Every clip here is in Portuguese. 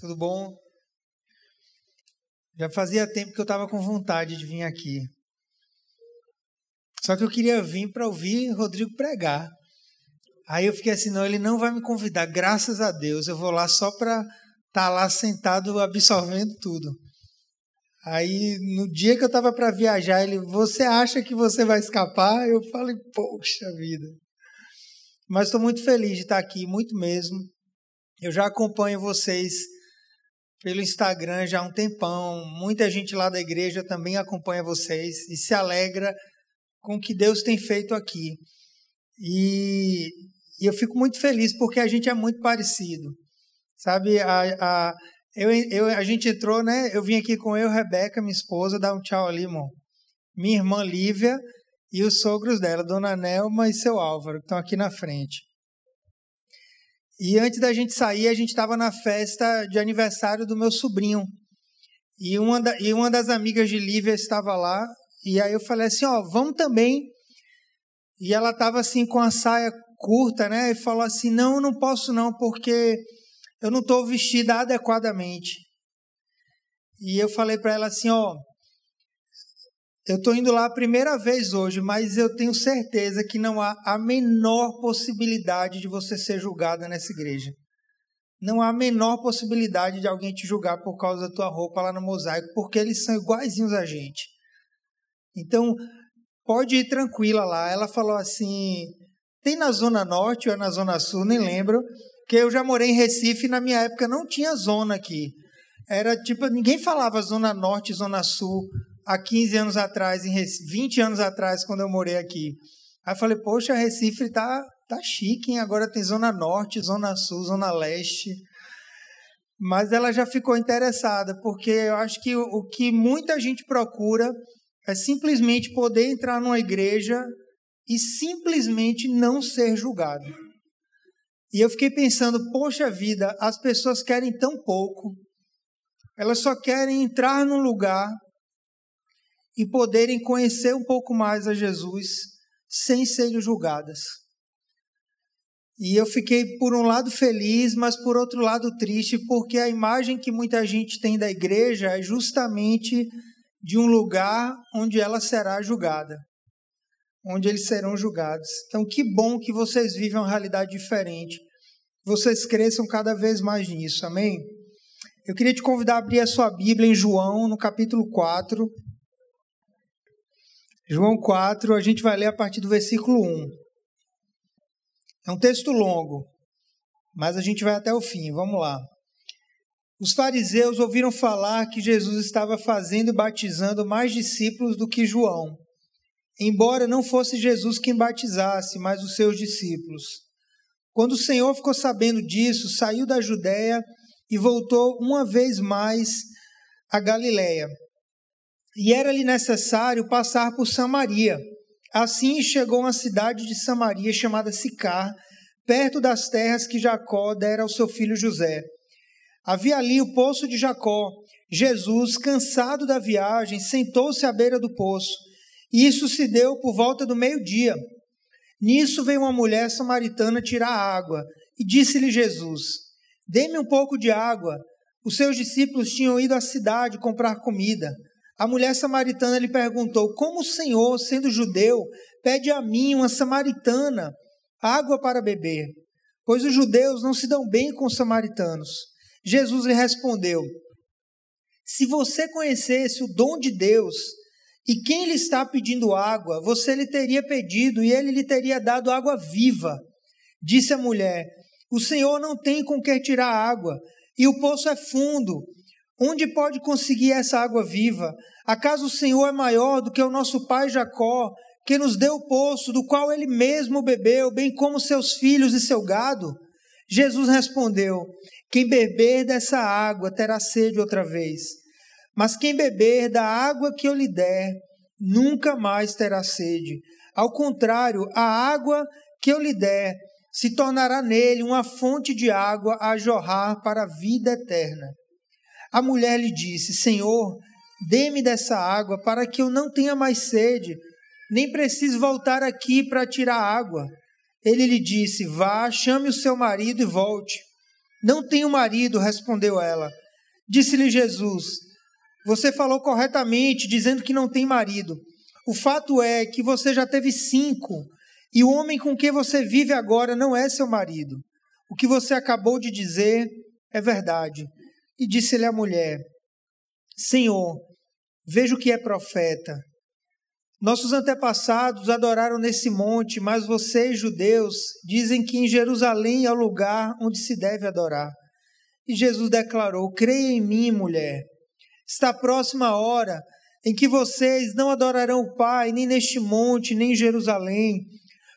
Tudo bom? Já fazia tempo que eu estava com vontade de vir aqui. Só que eu queria vir para ouvir Rodrigo pregar. Aí eu fiquei assim, não, ele não vai me convidar, graças a Deus. Eu vou lá só para estar tá lá sentado absorvendo tudo. Aí no dia que eu estava para viajar, ele, você acha que você vai escapar? Eu falei, poxa vida. Mas estou muito feliz de estar aqui, muito mesmo. Eu já acompanho vocês pelo Instagram já há um tempão. Muita gente lá da igreja também acompanha vocês e se alegra com o que Deus tem feito aqui. E, e eu fico muito feliz porque a gente é muito parecido. Sabe, a, a, eu, eu, a gente entrou, né? Eu vim aqui com eu, Rebeca, minha esposa, dar um tchau ali, irmão. Minha irmã Lívia e os sogros dela, Dona Nelma e seu Álvaro, que estão aqui na frente. E antes da gente sair, a gente estava na festa de aniversário do meu sobrinho. E uma, da, e uma das amigas de Lívia estava lá. E aí eu falei assim: ó, vamos também. E ela estava assim com a saia curta, né? E falou assim: não, eu não posso não, porque eu não estou vestida adequadamente. E eu falei para ela assim: ó, eu estou indo lá a primeira vez hoje, mas eu tenho certeza que não há a menor possibilidade de você ser julgada nessa igreja. Não há a menor possibilidade de alguém te julgar por causa da tua roupa lá no mosaico, porque eles são iguaizinhos a gente. Então, pode ir tranquila lá. Ela falou assim: tem na Zona Norte ou é na Zona Sul, nem lembro, que eu já morei em Recife e na minha época não tinha zona aqui. Era tipo, ninguém falava Zona Norte, Zona Sul há 15 anos atrás, em Recife, 20 anos atrás, quando eu morei aqui. Aí falei, poxa, Recife tá, tá chique, hein? agora tem Zona Norte, Zona Sul, Zona Leste. Mas ela já ficou interessada, porque eu acho que o que muita gente procura é simplesmente poder entrar numa igreja e simplesmente não ser julgado. E eu fiquei pensando, poxa vida, as pessoas querem tão pouco, elas só querem entrar num lugar e poderem conhecer um pouco mais a Jesus sem serem julgadas. E eu fiquei, por um lado, feliz, mas por outro lado, triste, porque a imagem que muita gente tem da igreja é justamente de um lugar onde ela será julgada, onde eles serão julgados. Então, que bom que vocês vivem uma realidade diferente, vocês cresçam cada vez mais nisso, amém? Eu queria te convidar a abrir a sua Bíblia em João, no capítulo 4. João 4, a gente vai ler a partir do versículo 1. É um texto longo, mas a gente vai até o fim. Vamos lá. Os fariseus ouviram falar que Jesus estava fazendo e batizando mais discípulos do que João, embora não fosse Jesus quem batizasse, mas os seus discípulos. Quando o Senhor ficou sabendo disso, saiu da Judéia e voltou uma vez mais a Galiléia e era-lhe necessário passar por Samaria. Assim chegou uma cidade de Samaria chamada Sicar, perto das terras que Jacó dera ao seu filho José. Havia ali o poço de Jacó. Jesus, cansado da viagem, sentou-se à beira do poço. E isso se deu por volta do meio-dia. Nisso veio uma mulher samaritana tirar água e disse-lhe Jesus: Dê-me um pouco de água. Os seus discípulos tinham ido à cidade comprar comida. A mulher samaritana lhe perguntou: Como o Senhor, sendo judeu, pede a mim, uma samaritana, água para beber? Pois os judeus não se dão bem com os samaritanos. Jesus lhe respondeu: Se você conhecesse o dom de Deus e quem lhe está pedindo água, você lhe teria pedido e ele lhe teria dado água viva. Disse a mulher: O Senhor não tem com que tirar água, e o poço é fundo. Onde pode conseguir essa água viva? Acaso o Senhor é maior do que o nosso pai Jacó, que nos deu o poço, do qual ele mesmo bebeu, bem como seus filhos e seu gado? Jesus respondeu: Quem beber dessa água terá sede outra vez. Mas quem beber da água que eu lhe der, nunca mais terá sede. Ao contrário, a água que eu lhe der se tornará nele uma fonte de água a jorrar para a vida eterna. A mulher lhe disse: Senhor, dê-me dessa água para que eu não tenha mais sede, nem precise voltar aqui para tirar água. Ele lhe disse: Vá, chame o seu marido e volte. Não tenho marido, respondeu ela. Disse-lhe Jesus: Você falou corretamente, dizendo que não tem marido. O fato é que você já teve cinco, e o homem com quem você vive agora não é seu marido. O que você acabou de dizer é verdade. E disse-lhe a mulher: Senhor, vejo que é profeta. Nossos antepassados adoraram nesse monte, mas vocês, judeus, dizem que em Jerusalém é o lugar onde se deve adorar. E Jesus declarou: Creia em mim, mulher. Está próxima a hora em que vocês não adorarão o Pai, nem neste monte, nem em Jerusalém.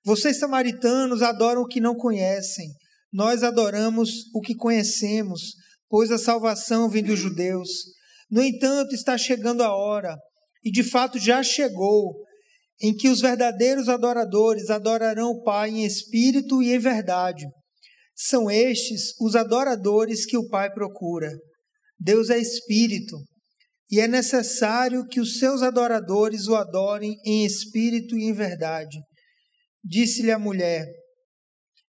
Vocês, samaritanos, adoram o que não conhecem. Nós adoramos o que conhecemos, pois a salvação vem dos judeus. No entanto, está chegando a hora e de fato já chegou, em que os verdadeiros adoradores adorarão o Pai em espírito e em verdade. São estes os adoradores que o Pai procura. Deus é espírito, e é necessário que os seus adoradores o adorem em espírito e em verdade. Disse-lhe a mulher: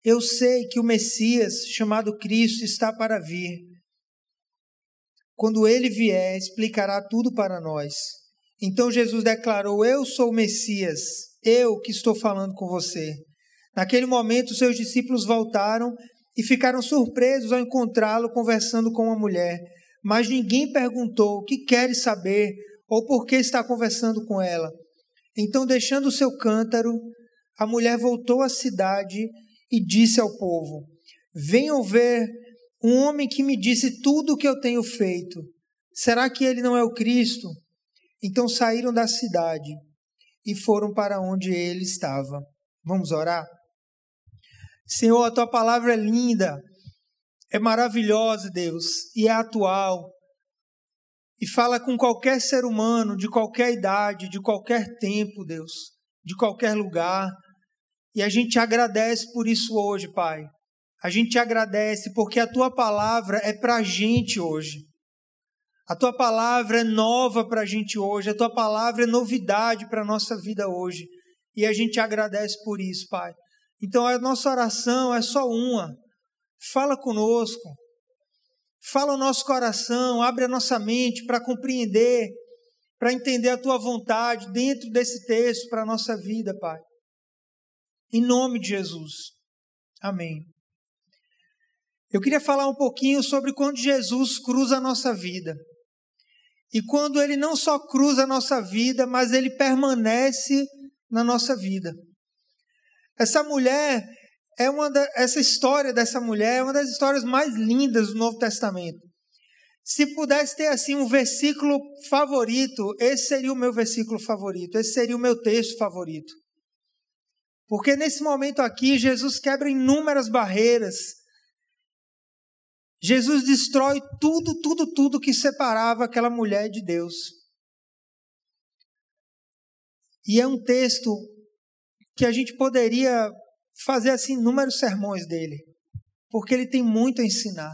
Eu sei que o Messias, chamado Cristo, está para vir. Quando ele vier, explicará tudo para nós. Então Jesus declarou: Eu sou o Messias, eu que estou falando com você. Naquele momento, seus discípulos voltaram e ficaram surpresos ao encontrá-lo conversando com uma mulher. Mas ninguém perguntou o que queres saber ou por que está conversando com ela. Então, deixando o seu cântaro, a mulher voltou à cidade e disse ao povo: Venham ver um homem que me disse tudo o que eu tenho feito. Será que ele não é o Cristo? Então saíram da cidade e foram para onde ele estava. Vamos orar? Senhor, a tua palavra é linda, é maravilhosa, Deus, e é atual. E fala com qualquer ser humano, de qualquer idade, de qualquer tempo, Deus, de qualquer lugar. E a gente te agradece por isso hoje, Pai. A gente te agradece porque a tua palavra é para a gente hoje. A tua palavra é nova para a gente hoje, a tua palavra é novidade para a nossa vida hoje. E a gente agradece por isso, Pai. Então a nossa oração é só uma. Fala conosco. Fala o nosso coração, abre a nossa mente para compreender, para entender a tua vontade dentro desse texto para a nossa vida, Pai. Em nome de Jesus. Amém. Eu queria falar um pouquinho sobre quando Jesus cruza a nossa vida. E quando ele não só cruza a nossa vida, mas ele permanece na nossa vida. Essa mulher é uma da, essa história dessa mulher é uma das histórias mais lindas do Novo Testamento. Se pudesse ter assim um versículo favorito, esse seria o meu versículo favorito, esse seria o meu texto favorito. Porque nesse momento aqui Jesus quebra inúmeras barreiras Jesus destrói tudo, tudo, tudo que separava aquela mulher de Deus. E é um texto que a gente poderia fazer assim inúmeros sermões dele, porque ele tem muito a ensinar.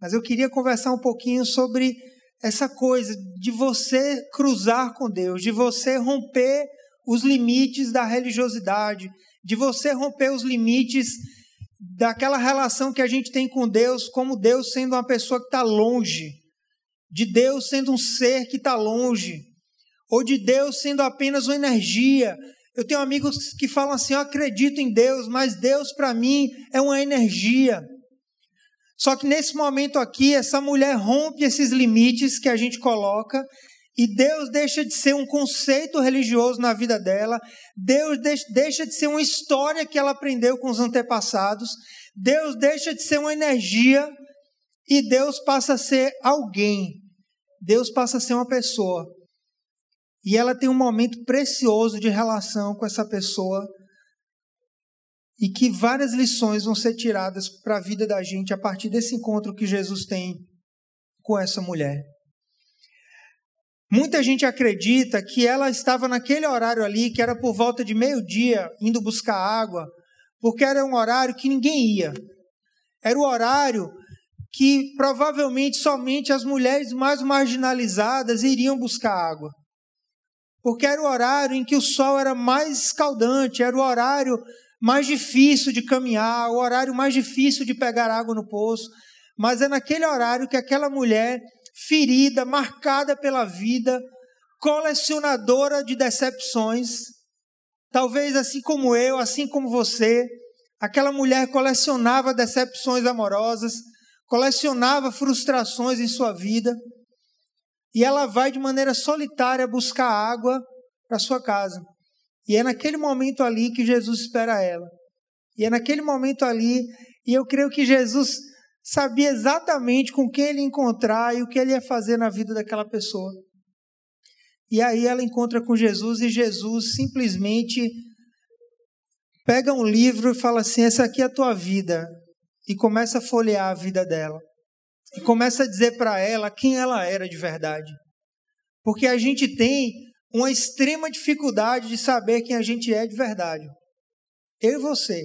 Mas eu queria conversar um pouquinho sobre essa coisa de você cruzar com Deus, de você romper os limites da religiosidade, de você romper os limites daquela relação que a gente tem com Deus, como Deus sendo uma pessoa que está longe, de Deus sendo um ser que está longe, ou de Deus sendo apenas uma energia. Eu tenho amigos que falam assim: eu acredito em Deus, mas Deus para mim é uma energia. Só que nesse momento aqui, essa mulher rompe esses limites que a gente coloca e Deus deixa de ser um conceito religioso na vida dela, Deus deixa de ser uma história que ela aprendeu com os antepassados, Deus deixa de ser uma energia e Deus passa a ser alguém. Deus passa a ser uma pessoa. E ela tem um momento precioso de relação com essa pessoa e que várias lições vão ser tiradas para a vida da gente a partir desse encontro que Jesus tem com essa mulher. Muita gente acredita que ela estava naquele horário ali, que era por volta de meio-dia, indo buscar água, porque era um horário que ninguém ia. Era o horário que provavelmente somente as mulheres mais marginalizadas iriam buscar água. Porque era o horário em que o sol era mais escaldante, era o horário mais difícil de caminhar, o horário mais difícil de pegar água no poço, mas é naquele horário que aquela mulher ferida, marcada pela vida, colecionadora de decepções, talvez assim como eu, assim como você, aquela mulher colecionava decepções amorosas, colecionava frustrações em sua vida, e ela vai de maneira solitária buscar água para sua casa. E é naquele momento ali que Jesus espera ela. E é naquele momento ali, e eu creio que Jesus sabia exatamente com quem ele encontrar e o que ele ia fazer na vida daquela pessoa. E aí ela encontra com Jesus e Jesus simplesmente pega um livro e fala assim: Essa aqui é a tua vida. E começa a folhear a vida dela. E começa a dizer para ela quem ela era de verdade. Porque a gente tem uma extrema dificuldade de saber quem a gente é de verdade. Eu e você.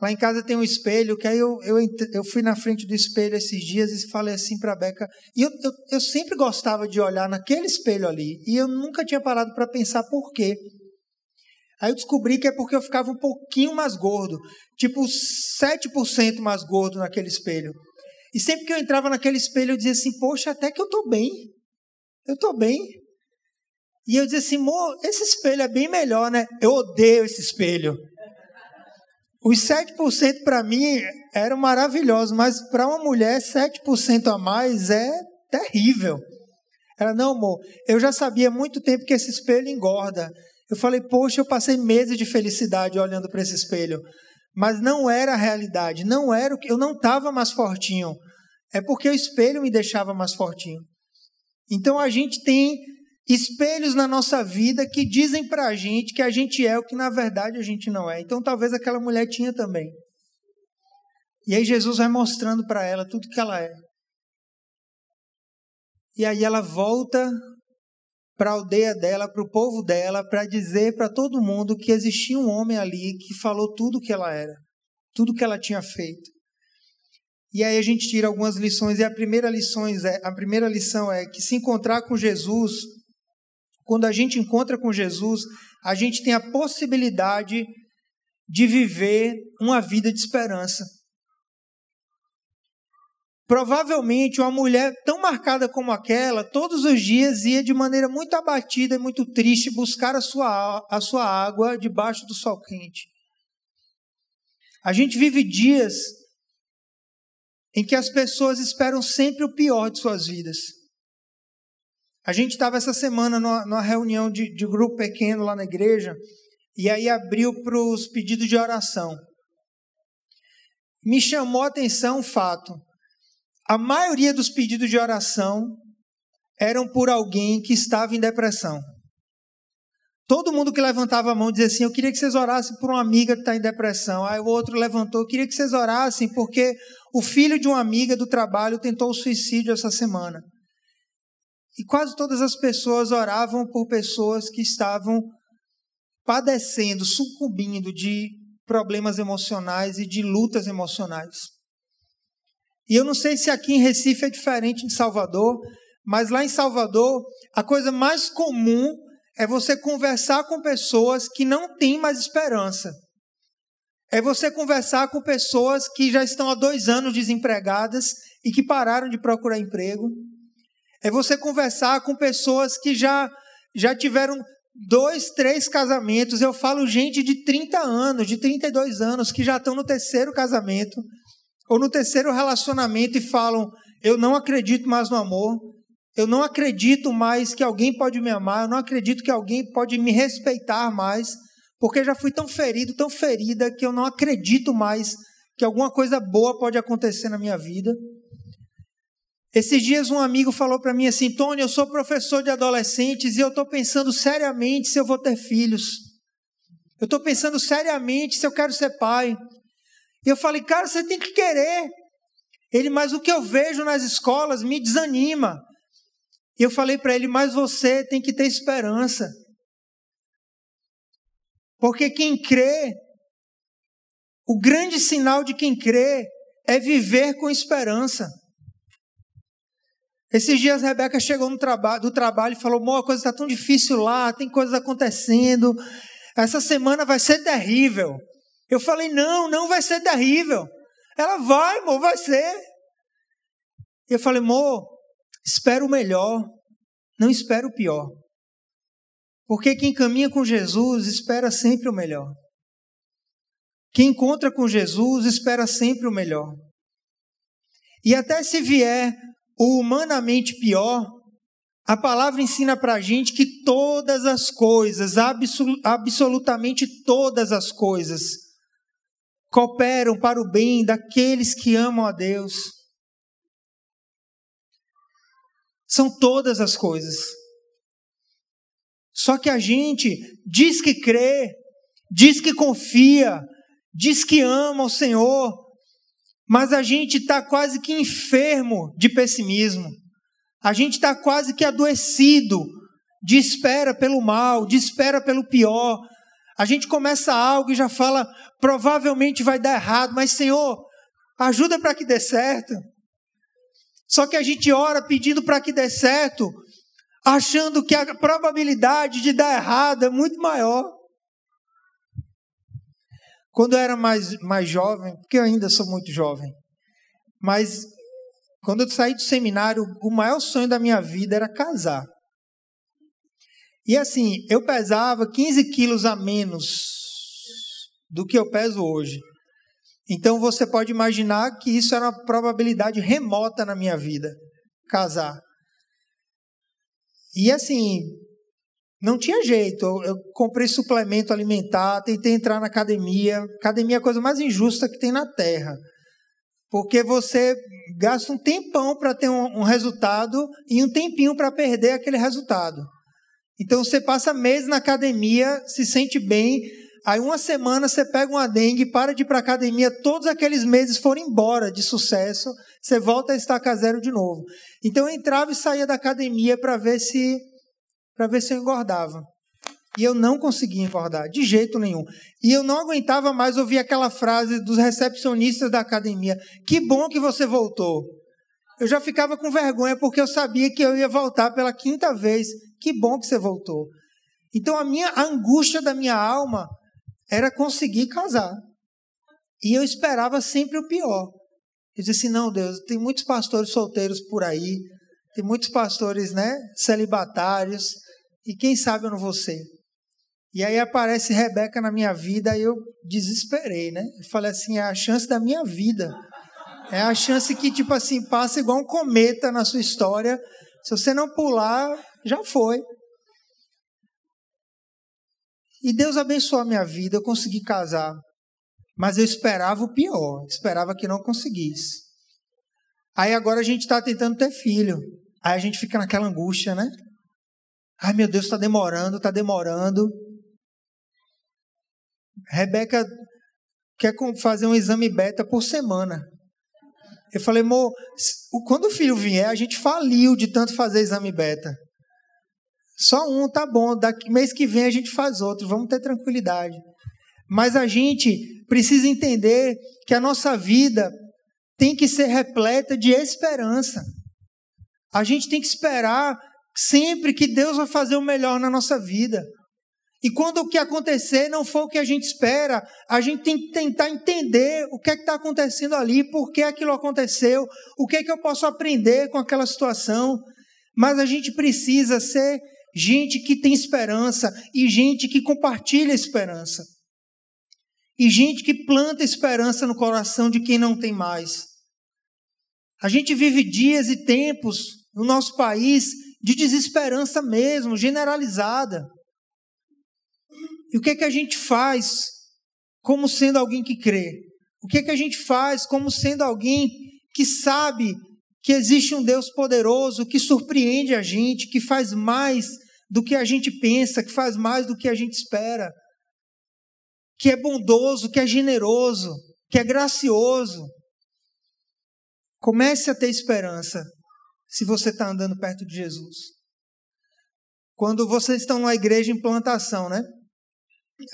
Lá em casa tem um espelho, que aí eu, eu, eu fui na frente do espelho esses dias e falei assim para a Beca. E eu, eu, eu sempre gostava de olhar naquele espelho ali. E eu nunca tinha parado para pensar por quê. Aí eu descobri que é porque eu ficava um pouquinho mais gordo. Tipo 7% mais gordo naquele espelho. E sempre que eu entrava naquele espelho, eu dizia assim: Poxa, até que eu estou bem. Eu estou bem. E eu dizia assim, amor, esse espelho é bem melhor, né? Eu odeio esse espelho. Os 7% para mim eram maravilhosos, mas para uma mulher, 7% a mais é terrível. Ela, não, amor, eu já sabia há muito tempo que esse espelho engorda. Eu falei, poxa, eu passei meses de felicidade olhando para esse espelho. Mas não era a realidade, não era o que eu não estava mais fortinho. É porque o espelho me deixava mais fortinho. Então a gente tem espelhos na nossa vida que dizem para a gente que a gente é o que na verdade a gente não é. Então talvez aquela mulher tinha também. E aí Jesus vai mostrando para ela tudo que ela é. E aí ela volta para a aldeia dela, para o povo dela, para dizer para todo mundo que existia um homem ali que falou tudo que ela era, tudo que ela tinha feito. E aí a gente tira algumas lições, e a primeira, lições é, a primeira lição é que se encontrar com Jesus quando a gente encontra com Jesus, a gente tem a possibilidade de viver uma vida de esperança. Provavelmente uma mulher tão marcada como aquela, todos os dias ia de maneira muito abatida e muito triste buscar a sua, a sua água debaixo do sol quente. A gente vive dias em que as pessoas esperam sempre o pior de suas vidas. A gente estava essa semana numa, numa reunião de, de, grupo pequeno lá na igreja, e aí abriu para os pedidos de oração. Me chamou a atenção um fato. A maioria dos pedidos de oração eram por alguém que estava em depressão. Todo mundo que levantava a mão dizia assim: Eu queria que vocês orassem por uma amiga que está em depressão. Aí o outro levantou: Eu queria que vocês orassem porque o filho de uma amiga do trabalho tentou o suicídio essa semana. E quase todas as pessoas oravam por pessoas que estavam padecendo, sucumbindo de problemas emocionais e de lutas emocionais. E eu não sei se aqui em Recife é diferente de Salvador, mas lá em Salvador, a coisa mais comum é você conversar com pessoas que não têm mais esperança. É você conversar com pessoas que já estão há dois anos desempregadas e que pararam de procurar emprego. É você conversar com pessoas que já, já tiveram dois, três casamentos. Eu falo gente de 30 anos, de 32 anos, que já estão no terceiro casamento ou no terceiro relacionamento e falam: Eu não acredito mais no amor, eu não acredito mais que alguém pode me amar, eu não acredito que alguém pode me respeitar mais, porque já fui tão ferido, tão ferida, que eu não acredito mais que alguma coisa boa pode acontecer na minha vida. Esses dias um amigo falou para mim assim, Tony, eu sou professor de adolescentes e eu estou pensando seriamente se eu vou ter filhos. Eu estou pensando seriamente se eu quero ser pai. E eu falei, cara, você tem que querer. Ele, mas o que eu vejo nas escolas me desanima. E eu falei para ele, mas você tem que ter esperança. Porque quem crê, o grande sinal de quem crê é viver com esperança. Esses dias a Rebeca chegou traba do trabalho e falou: Mô, a coisa está tão difícil lá, tem coisas acontecendo. essa semana vai ser terrível. Eu falei: Não, não vai ser terrível. Ela vai, amor, vai ser. Eu falei: Amor, espera o melhor, não espera o pior. Porque quem caminha com Jesus espera sempre o melhor. Quem encontra com Jesus espera sempre o melhor. E até se vier o humanamente pior, a palavra ensina para a gente que todas as coisas, absolutamente todas as coisas, cooperam para o bem daqueles que amam a Deus. São todas as coisas. Só que a gente diz que crê, diz que confia, diz que ama o Senhor, mas a gente está quase que enfermo de pessimismo. A gente está quase que adoecido de espera pelo mal, de espera pelo pior. A gente começa algo e já fala, provavelmente vai dar errado, mas Senhor, ajuda para que dê certo. Só que a gente ora pedindo para que dê certo, achando que a probabilidade de dar errado é muito maior. Quando eu era mais, mais jovem, porque eu ainda sou muito jovem, mas quando eu saí do seminário, o maior sonho da minha vida era casar. E assim, eu pesava 15 quilos a menos do que eu peso hoje. Então você pode imaginar que isso era uma probabilidade remota na minha vida, casar. E assim, não tinha jeito. Eu, comprei suplemento alimentar, tentei entrar na academia. Academia é a coisa mais injusta que tem na Terra. Porque você gasta um tempão para ter um, um, resultado e um tempinho para perder aquele resultado. Então você passa meses na academia, se sente bem, aí uma semana você pega uma dengue, para de ir para a academia, todos aqueles meses foram embora de sucesso, você volta a estacar zero de novo. Então eu entrava e saía da academia para ver se para ver se eu engordava. E eu não conseguia engordar, de jeito nenhum. E eu não aguentava mais ouvir aquela frase dos recepcionistas da academia: Que bom que você voltou. Eu já ficava com vergonha porque eu sabia que eu ia voltar pela quinta vez. Que bom que você voltou. Então a minha a angústia da minha alma era conseguir casar. E eu esperava sempre o pior. Eu disse assim: não, Deus, tem muitos pastores solteiros por aí, tem muitos pastores né, celibatários, e quem sabe eu não vou ser. E aí aparece Rebeca na minha vida e eu desesperei, né? Eu falei assim, é a chance da minha vida. É a chance que, tipo assim, passa igual um cometa na sua história. Se você não pular, já foi. E Deus abençoou a minha vida, eu consegui casar. Mas eu esperava o pior, esperava que não conseguisse. Aí agora a gente está tentando ter filho. Aí a gente fica naquela angústia, né? Ai meu Deus, está demorando, está demorando. Rebeca quer fazer um exame beta por semana. Eu falei, amor, quando o filho vier, a gente faliu de tanto fazer exame beta. Só um tá bom, daqui mês que vem a gente faz outro, vamos ter tranquilidade. Mas a gente precisa entender que a nossa vida tem que ser repleta de esperança. A gente tem que esperar sempre que Deus vai fazer o melhor na nossa vida. E quando o que acontecer não for o que a gente espera, a gente tem que tentar entender o que é que está acontecendo ali, por que aquilo aconteceu, o que é que eu posso aprender com aquela situação. Mas a gente precisa ser gente que tem esperança e gente que compartilha esperança. E gente que planta esperança no coração de quem não tem mais. A gente vive dias e tempos no nosso país de desesperança mesmo, generalizada. E o que é que a gente faz como sendo alguém que crê? O que é que a gente faz como sendo alguém que sabe que existe um Deus poderoso que surpreende a gente, que faz mais do que a gente pensa, que faz mais do que a gente espera, que é bondoso, que é generoso, que é gracioso. Comece a ter esperança se você está andando perto de Jesus. Quando vocês estão numa igreja em plantação, né?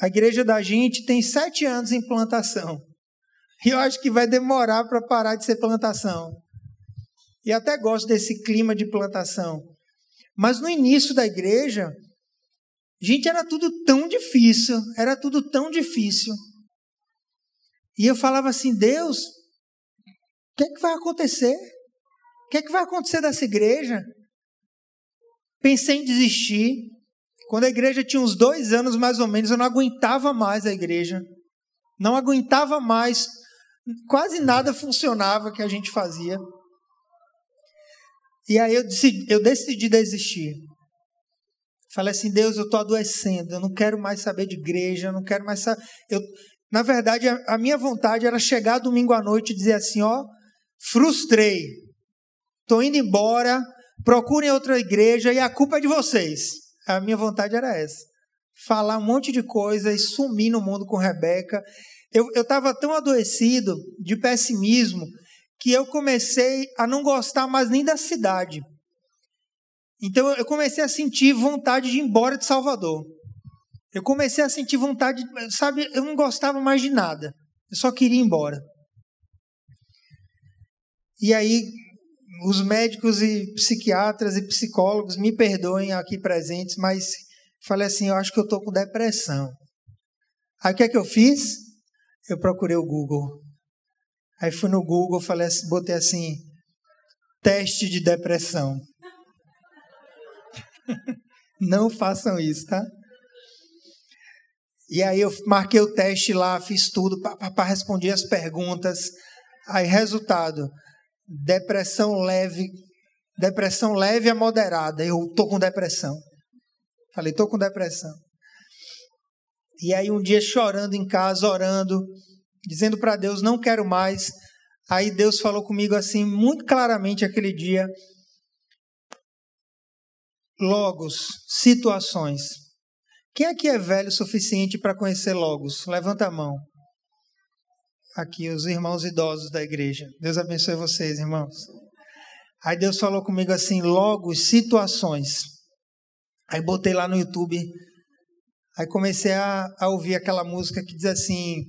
A igreja da gente tem sete anos em plantação. E eu acho que vai demorar para parar de ser plantação. E até gosto desse clima de plantação. Mas no início da igreja, Gente, era tudo tão difícil, era tudo tão difícil. E eu falava assim: Deus, o que é que vai acontecer? Que é que vai acontecer dessa igreja? Pensei em desistir. Quando a igreja tinha uns dois anos mais ou menos, eu não aguentava mais a igreja. Não aguentava mais. Quase nada funcionava que a gente fazia. E aí eu decidi, eu decidi desistir. Falei assim, Deus, eu estou adoecendo, eu não quero mais saber de igreja, eu não quero mais saber. Eu, na verdade, a, a minha vontade era chegar domingo à noite e dizer assim, ó, frustrei, estou indo embora, procurem outra igreja e a culpa é de vocês. A minha vontade era essa. Falar um monte de coisa e sumir no mundo com Rebeca. Eu estava tão adoecido de pessimismo que eu comecei a não gostar mais nem da cidade. Então eu comecei a sentir vontade de ir embora de Salvador. Eu comecei a sentir vontade, sabe, eu não gostava mais de nada. Eu só queria ir embora. E aí os médicos e psiquiatras e psicólogos me perdoem aqui presentes, mas falei assim, eu acho que eu estou com depressão. Aí o que é que eu fiz? Eu procurei o Google. Aí fui no Google, falei assim, botei assim, teste de depressão. Não façam isso, tá? E aí eu marquei o teste lá, fiz tudo, para responder as perguntas. Aí resultado, depressão leve, depressão leve a moderada. Eu tô com depressão. Falei, tô com depressão. E aí um dia chorando em casa, orando, dizendo para Deus, não quero mais. Aí Deus falou comigo assim, muito claramente aquele dia, Logos, situações. Quem aqui é velho o suficiente para conhecer Logos? Levanta a mão. Aqui, os irmãos idosos da igreja. Deus abençoe vocês, irmãos. Aí Deus falou comigo assim: Logos, situações. Aí botei lá no YouTube. Aí comecei a, a ouvir aquela música que diz assim: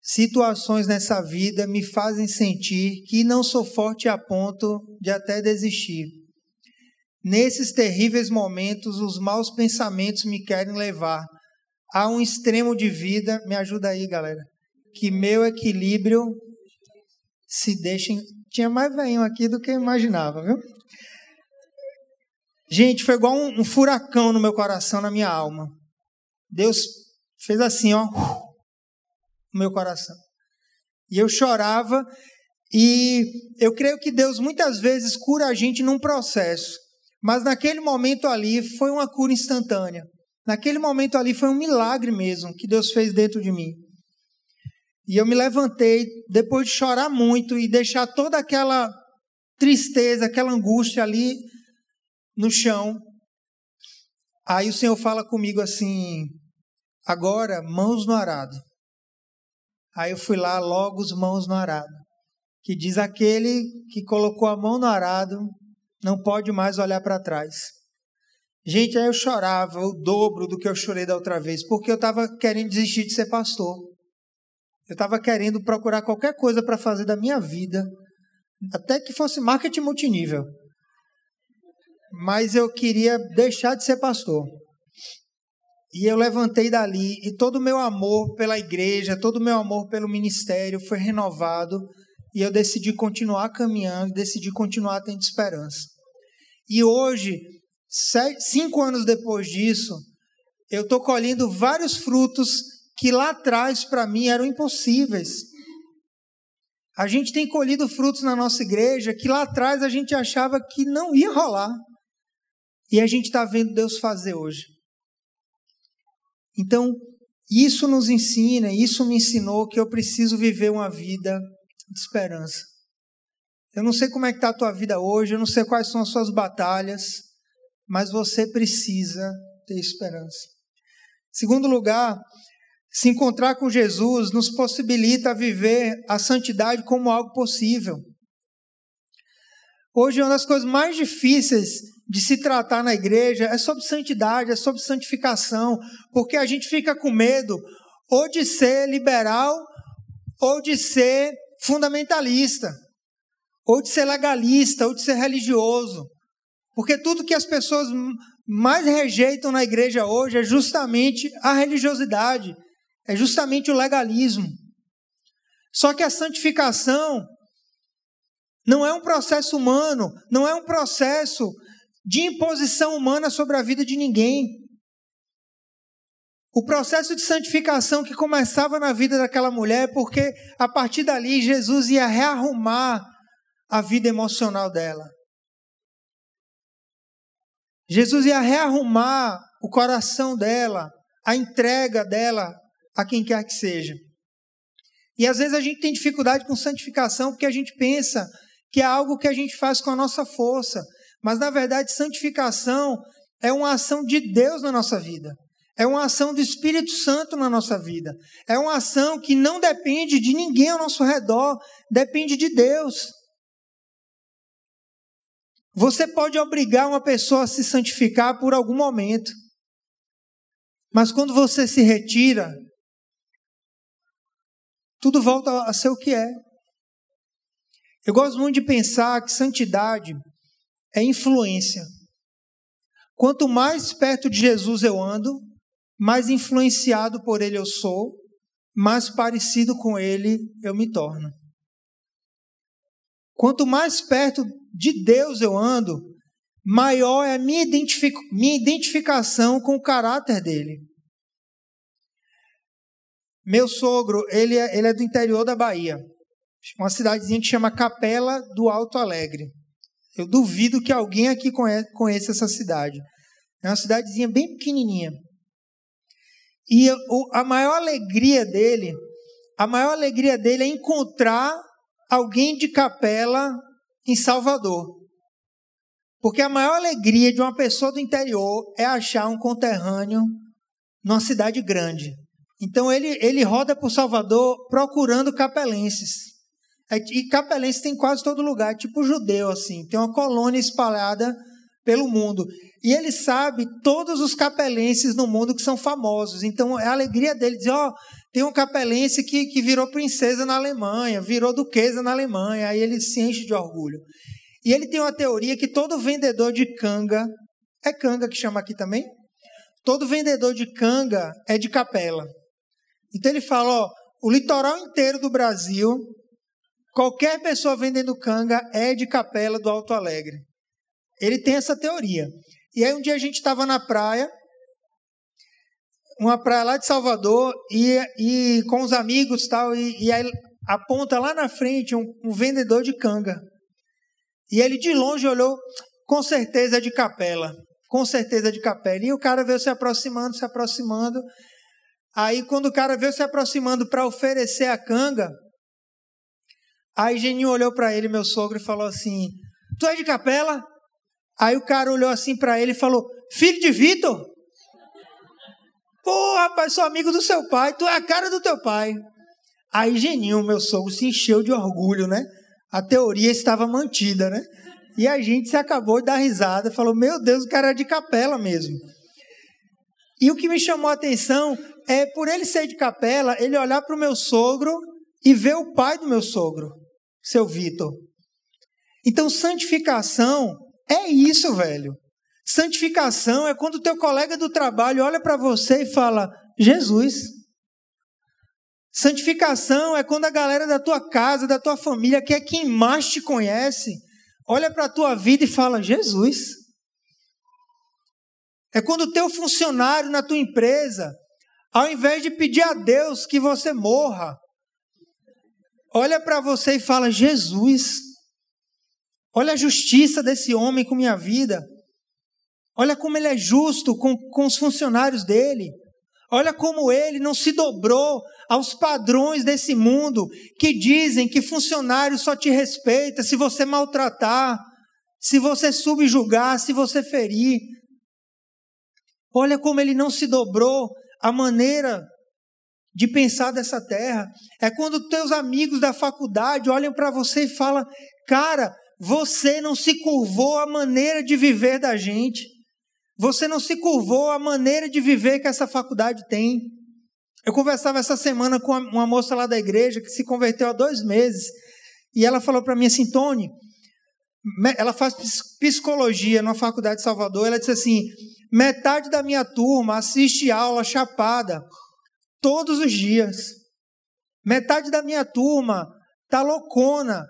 Situações nessa vida me fazem sentir que não sou forte a ponto de até desistir. Nesses terríveis momentos, os maus pensamentos me querem levar a um extremo de vida. Me ajuda aí, galera. Que meu equilíbrio se deixe. Tinha mais velho aqui do que eu imaginava, viu? Gente, foi igual um, um furacão no meu coração, na minha alma. Deus fez assim, ó, no meu coração. E eu chorava, e eu creio que Deus muitas vezes cura a gente num processo. Mas naquele momento ali foi uma cura instantânea. Naquele momento ali foi um milagre mesmo que Deus fez dentro de mim. E eu me levantei depois de chorar muito e deixar toda aquela tristeza, aquela angústia ali no chão. Aí o Senhor fala comigo assim: agora, mãos no arado. Aí eu fui lá, logo os mãos no arado. Que diz aquele que colocou a mão no arado não pode mais olhar para trás. Gente, aí eu chorava o dobro do que eu chorei da outra vez, porque eu estava querendo desistir de ser pastor. Eu estava querendo procurar qualquer coisa para fazer da minha vida, até que fosse marketing multinível. Mas eu queria deixar de ser pastor. E eu levantei dali e todo o meu amor pela igreja, todo o meu amor pelo ministério foi renovado e eu decidi continuar caminhando, decidi continuar tendo esperança. E hoje, cinco anos depois disso, eu estou colhendo vários frutos que lá atrás para mim eram impossíveis. A gente tem colhido frutos na nossa igreja que lá atrás a gente achava que não ia rolar. E a gente está vendo Deus fazer hoje. Então, isso nos ensina, isso me ensinou que eu preciso viver uma vida de esperança. Eu não sei como é que está a tua vida hoje, eu não sei quais são as suas batalhas, mas você precisa ter esperança. Segundo lugar, se encontrar com Jesus nos possibilita viver a santidade como algo possível. Hoje, uma das coisas mais difíceis de se tratar na igreja é sobre santidade, é sobre santificação, porque a gente fica com medo ou de ser liberal ou de ser fundamentalista, ou de ser legalista, ou de ser religioso. Porque tudo que as pessoas mais rejeitam na igreja hoje é justamente a religiosidade, é justamente o legalismo. Só que a santificação não é um processo humano, não é um processo de imposição humana sobre a vida de ninguém. O processo de santificação que começava na vida daquela mulher, porque a partir dali Jesus ia rearrumar a vida emocional dela. Jesus ia rearrumar o coração dela, a entrega dela a quem quer que seja. E às vezes a gente tem dificuldade com santificação porque a gente pensa que é algo que a gente faz com a nossa força. Mas na verdade, santificação é uma ação de Deus na nossa vida. É uma ação do Espírito Santo na nossa vida. É uma ação que não depende de ninguém ao nosso redor, depende de Deus. Você pode obrigar uma pessoa a se santificar por algum momento. Mas quando você se retira, tudo volta a ser o que é. Eu gosto muito de pensar que santidade é influência. Quanto mais perto de Jesus eu ando, mais influenciado por ele eu sou, mais parecido com ele eu me torno. Quanto mais perto de Deus eu ando, maior é a minha, identific minha identificação com o caráter dele. Meu sogro, ele é, ele é do interior da Bahia, uma cidadezinha que chama Capela do Alto Alegre. Eu duvido que alguém aqui conheça essa cidade. É uma cidadezinha bem pequenininha. E a maior alegria dele, a maior alegria dele é encontrar alguém de Capela em Salvador. Porque a maior alegria de uma pessoa do interior é achar um conterrâneo numa cidade grande. Então ele, ele roda por Salvador procurando capelenses. É, e capelenses tem quase todo lugar, tipo judeu, assim. Tem uma colônia espalhada pelo mundo. E ele sabe todos os capelenses no mundo que são famosos. Então é a alegria dele dizer: ó, oh, tem um capelense que, que virou princesa na Alemanha, virou duquesa na Alemanha. Aí ele se enche de orgulho. E ele tem uma teoria que todo vendedor de canga, é canga que chama aqui também? Todo vendedor de canga é de capela. Então ele fala: ó, o litoral inteiro do Brasil, qualquer pessoa vendendo canga é de capela do Alto Alegre. Ele tem essa teoria. E aí um dia a gente estava na praia, uma praia lá de Salvador, e, e com os amigos tal, e, e aí aponta lá na frente um, um vendedor de canga. E ele de longe olhou, com certeza é de capela, com certeza é de capela. E o cara veio se aproximando, se aproximando. Aí quando o cara veio se aproximando para oferecer a canga, aí Geninho olhou para ele, meu sogro, e falou assim: Tu é de capela? Aí o cara olhou assim para ele e falou: Filho de Vitor? Pô, rapaz, sou amigo do seu pai, tu é a cara do teu pai. Aí Geninho, meu sogro, se encheu de orgulho, né? A teoria estava mantida, né? E a gente se acabou de dar risada, falou: Meu Deus, o cara é de capela mesmo. E o que me chamou a atenção é por ele ser de capela, ele olhar para o meu sogro e ver o pai do meu sogro, seu Vitor. Então, santificação é isso, velho. Santificação é quando o teu colega do trabalho olha para você e fala: Jesus. Santificação é quando a galera da tua casa, da tua família, que é quem mais te conhece, olha para a tua vida e fala: Jesus. É quando o teu funcionário na tua empresa, ao invés de pedir a Deus que você morra, olha para você e fala: Jesus. Olha a justiça desse homem com minha vida. Olha como ele é justo com, com os funcionários dele. Olha como ele não se dobrou aos padrões desse mundo que dizem que funcionário só te respeita se você maltratar, se você subjugar, se você ferir. Olha como ele não se dobrou à maneira de pensar dessa terra. É quando teus amigos da faculdade olham para você e falam: "Cara, você não se curvou à maneira de viver da gente. Você não se curvou à maneira de viver que essa faculdade tem. Eu conversava essa semana com uma moça lá da igreja que se converteu há dois meses. E ela falou para mim assim: Tony, ela faz psicologia na Faculdade de Salvador. Ela disse assim: metade da minha turma assiste aula chapada todos os dias. Metade da minha turma tá loucona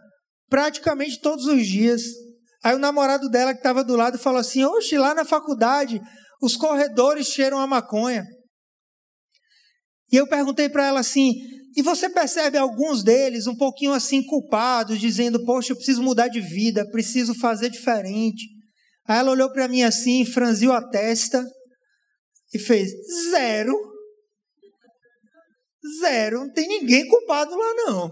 praticamente todos os dias. Aí o namorado dela que estava do lado falou assim: Oxe, lá na faculdade os corredores cheiram a maconha. E eu perguntei para ela assim: e você percebe alguns deles um pouquinho assim culpados, dizendo: Poxa, eu preciso mudar de vida, preciso fazer diferente. Aí ela olhou para mim assim, franziu a testa e fez: Zero. Zero. Não tem ninguém culpado lá, não.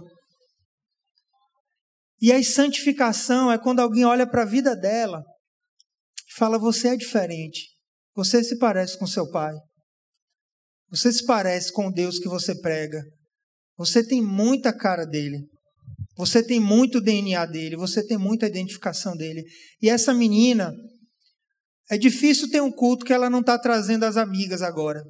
E a santificação é quando alguém olha para a vida dela e fala: Você é diferente. Você se parece com seu pai. Você se parece com o Deus que você prega. Você tem muita cara dele. Você tem muito DNA dele. Você tem muita identificação dele. E essa menina, é difícil ter um culto que ela não está trazendo as amigas agora.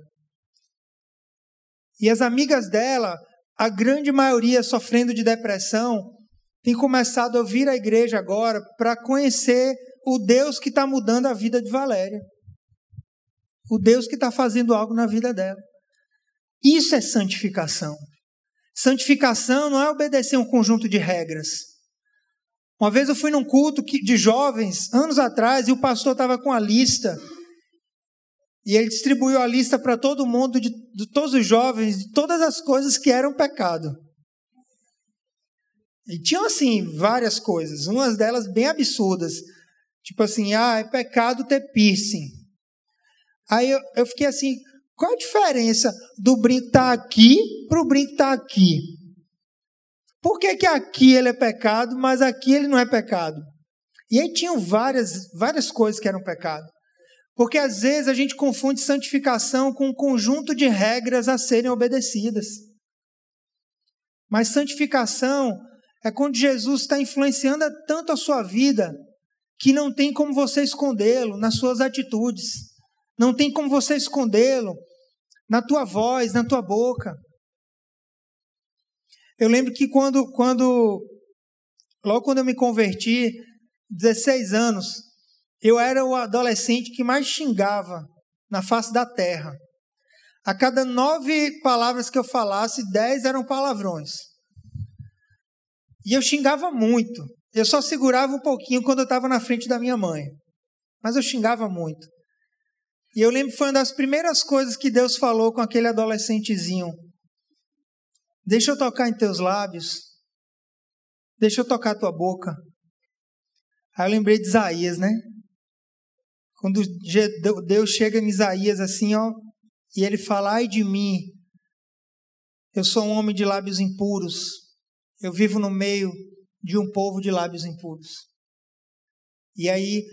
E as amigas dela, a grande maioria sofrendo de depressão, tem começado a vir à igreja agora para conhecer o Deus que está mudando a vida de Valéria. O Deus que está fazendo algo na vida dela. Isso é santificação. Santificação não é obedecer um conjunto de regras. Uma vez eu fui num culto de jovens, anos atrás, e o pastor estava com a lista. E ele distribuiu a lista para todo mundo, de, de todos os jovens, de todas as coisas que eram pecado. E tinham, assim, várias coisas, umas delas bem absurdas. Tipo assim, ah, é pecado ter piercing. Aí eu, eu fiquei assim, qual a diferença do brinco estar tá aqui para o brinco estar tá aqui? Por que, que aqui ele é pecado, mas aqui ele não é pecado? E aí tinham várias, várias coisas que eram pecado. Porque às vezes a gente confunde santificação com um conjunto de regras a serem obedecidas. Mas santificação é quando Jesus está influenciando tanto a sua vida que não tem como você escondê-lo nas suas atitudes. Não tem como você escondê-lo na tua voz, na tua boca. Eu lembro que quando, quando logo quando eu me converti, 16 anos, eu era o adolescente que mais xingava na face da terra. A cada nove palavras que eu falasse, dez eram palavrões. E eu xingava muito. Eu só segurava um pouquinho quando eu estava na frente da minha mãe. Mas eu xingava muito. E eu lembro que foi uma das primeiras coisas que Deus falou com aquele adolescentezinho. Deixa eu tocar em teus lábios. Deixa eu tocar tua boca. Aí eu lembrei de Isaías, né? Quando Deus chega em Isaías assim, ó, e ele fala: Ai de mim, eu sou um homem de lábios impuros, eu vivo no meio de um povo de lábios impuros. E aí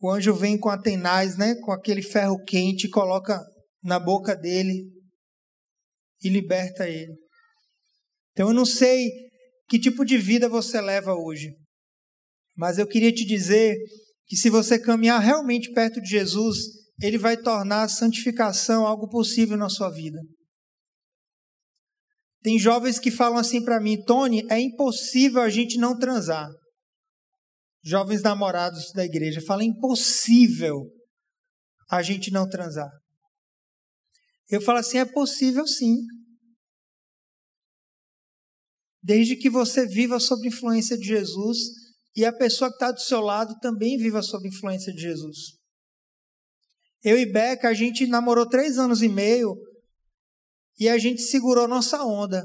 o anjo vem com a tenaz, né, com aquele ferro quente, coloca na boca dele e liberta ele. Então eu não sei que tipo de vida você leva hoje, mas eu queria te dizer que se você caminhar realmente perto de Jesus, ele vai tornar a santificação algo possível na sua vida. Tem jovens que falam assim para mim, Tony, é impossível a gente não transar jovens namorados da igreja, fala impossível a gente não transar. Eu falo assim, é possível sim. Desde que você viva sob influência de Jesus e a pessoa que está do seu lado também viva sob influência de Jesus. Eu e Beca, a gente namorou três anos e meio e a gente segurou nossa onda.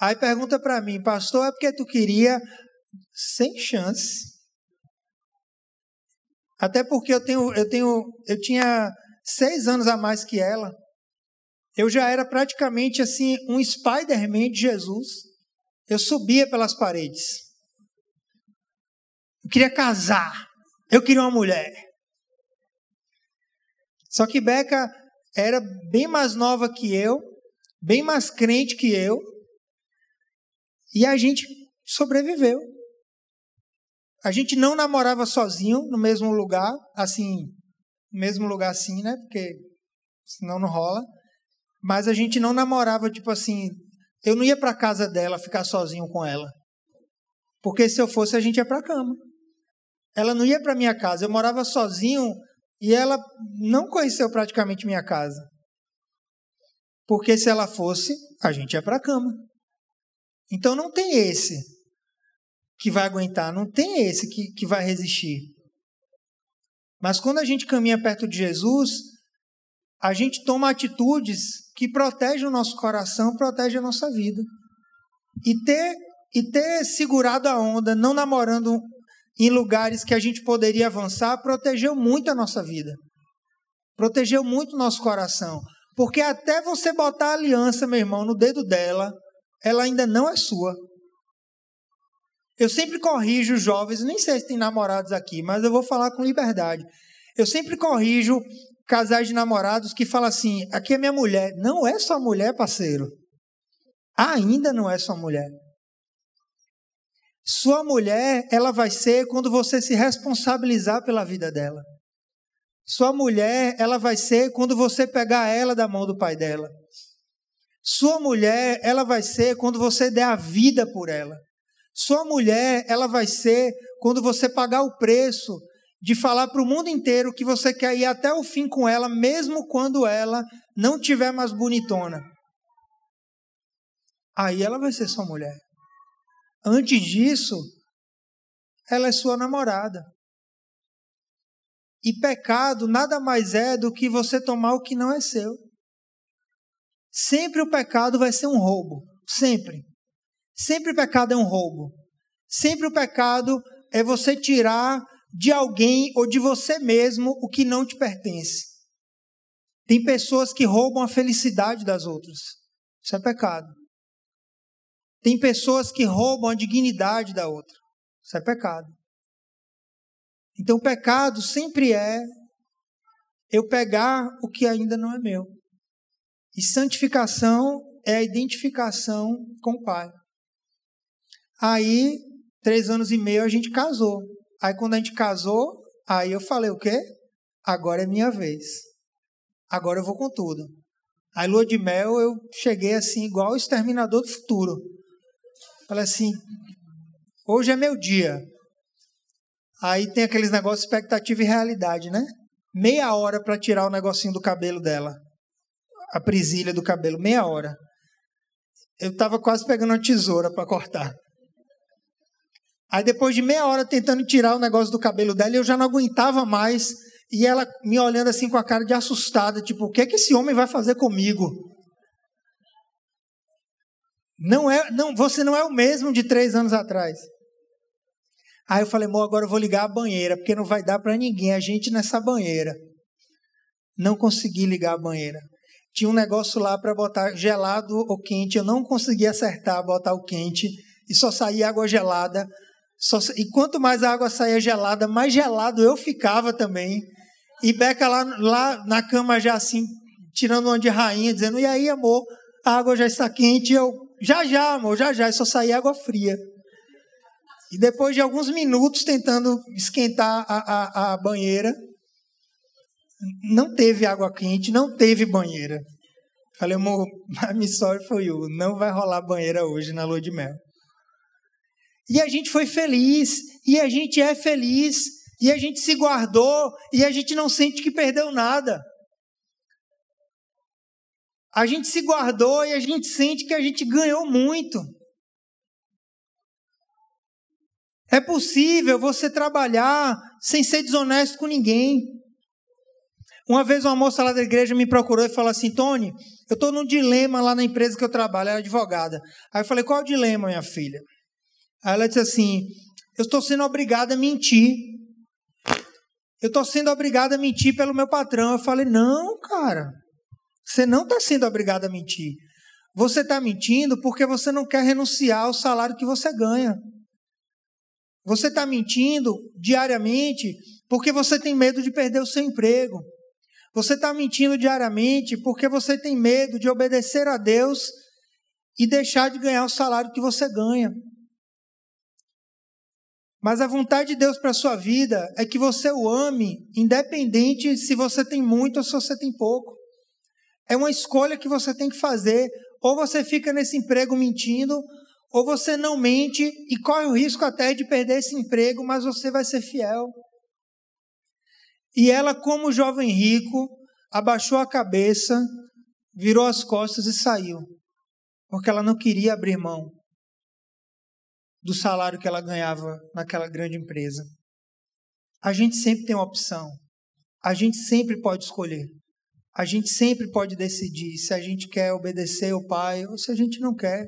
Aí pergunta para mim, pastor, é porque tu queria sem chance. Até porque eu tenho, eu tenho, eu tinha seis anos a mais que ela. Eu já era praticamente assim um Spider-Man de Jesus. Eu subia pelas paredes. Eu queria casar. Eu queria uma mulher. Só que Beca era bem mais nova que eu, bem mais crente que eu. E a gente sobreviveu. A gente não namorava sozinho no mesmo lugar, assim, no mesmo lugar assim, né? Porque senão não rola. Mas a gente não namorava, tipo assim, eu não ia para casa dela ficar sozinho com ela. Porque se eu fosse, a gente ia para cama. Ela não ia para minha casa. Eu morava sozinho e ela não conheceu praticamente minha casa. Porque se ela fosse, a gente ia para cama. Então não tem esse que vai aguentar, não tem esse que, que vai resistir. Mas quando a gente caminha perto de Jesus, a gente toma atitudes que protegem o nosso coração, protegem a nossa vida. E ter, e ter segurado a onda, não namorando em lugares que a gente poderia avançar, protegeu muito a nossa vida. Protegeu muito o nosso coração. Porque até você botar a aliança, meu irmão, no dedo dela, ela ainda não é sua. Eu sempre corrijo jovens, nem sei se tem namorados aqui, mas eu vou falar com liberdade. Eu sempre corrijo casais de namorados que falam assim: aqui é minha mulher. Não é sua mulher, parceiro. Ainda não é sua mulher. Sua mulher, ela vai ser quando você se responsabilizar pela vida dela. Sua mulher, ela vai ser quando você pegar ela da mão do pai dela. Sua mulher, ela vai ser quando você der a vida por ela. Sua mulher, ela vai ser quando você pagar o preço de falar para o mundo inteiro que você quer ir até o fim com ela, mesmo quando ela não tiver mais bonitona. Aí ela vai ser sua mulher. Antes disso, ela é sua namorada. E pecado nada mais é do que você tomar o que não é seu. Sempre o pecado vai ser um roubo. Sempre. Sempre o pecado é um roubo. Sempre o pecado é você tirar de alguém ou de você mesmo o que não te pertence. Tem pessoas que roubam a felicidade das outras. Isso é pecado. Tem pessoas que roubam a dignidade da outra. Isso é pecado. Então, pecado sempre é eu pegar o que ainda não é meu. E santificação é a identificação com o Pai. Aí, três anos e meio, a gente casou. Aí, quando a gente casou, aí eu falei: o quê? Agora é minha vez. Agora eu vou com tudo. Aí, lua de mel, eu cheguei assim, igual o exterminador do futuro. Falei assim: hoje é meu dia. Aí tem aqueles negócios expectativa e realidade, né? Meia hora para tirar o negocinho do cabelo dela. A presilha do cabelo, meia hora. Eu estava quase pegando uma tesoura para cortar. Aí depois de meia hora tentando tirar o negócio do cabelo dela, eu já não aguentava mais. E ela me olhando assim com a cara de assustada, tipo, o que é que esse homem vai fazer comigo? Não é, não, você não é o mesmo de três anos atrás. Aí eu falei, amor, agora eu vou ligar a banheira, porque não vai dar para ninguém a gente nessa banheira. Não consegui ligar a banheira. Tinha um negócio lá para botar gelado ou quente, eu não consegui acertar botar o quente e só saía água gelada. Só, e quanto mais a água saía gelada, mais gelado eu ficava também. E Beca lá, lá na cama já assim, tirando uma de rainha, dizendo: E aí, amor, a água já está quente. E eu, já, já, amor, já, já. E só saía água fria. E depois de alguns minutos tentando esquentar a, a, a banheira, não teve água quente, não teve banheira. Falei, amor, I'm sorry for you. Não vai rolar banheira hoje na lua de mel. E a gente foi feliz, e a gente é feliz, e a gente se guardou, e a gente não sente que perdeu nada. A gente se guardou e a gente sente que a gente ganhou muito. É possível você trabalhar sem ser desonesto com ninguém. Uma vez uma moça lá da igreja me procurou e falou assim: Tony, eu estou num dilema lá na empresa que eu trabalho, ela é advogada. Aí eu falei: qual é o dilema, minha filha? Aí ela disse assim: Eu estou sendo obrigada a mentir. Eu estou sendo obrigada a mentir pelo meu patrão. Eu falei: Não, cara. Você não está sendo obrigada a mentir. Você está mentindo porque você não quer renunciar ao salário que você ganha. Você está mentindo diariamente porque você tem medo de perder o seu emprego. Você está mentindo diariamente porque você tem medo de obedecer a Deus e deixar de ganhar o salário que você ganha. Mas a vontade de Deus para a sua vida é que você o ame, independente se você tem muito ou se você tem pouco. É uma escolha que você tem que fazer. Ou você fica nesse emprego mentindo, ou você não mente e corre o risco até de perder esse emprego, mas você vai ser fiel. E ela, como jovem rico, abaixou a cabeça, virou as costas e saiu, porque ela não queria abrir mão do salário que ela ganhava naquela grande empresa. A gente sempre tem uma opção. A gente sempre pode escolher. A gente sempre pode decidir se a gente quer obedecer o pai ou se a gente não quer.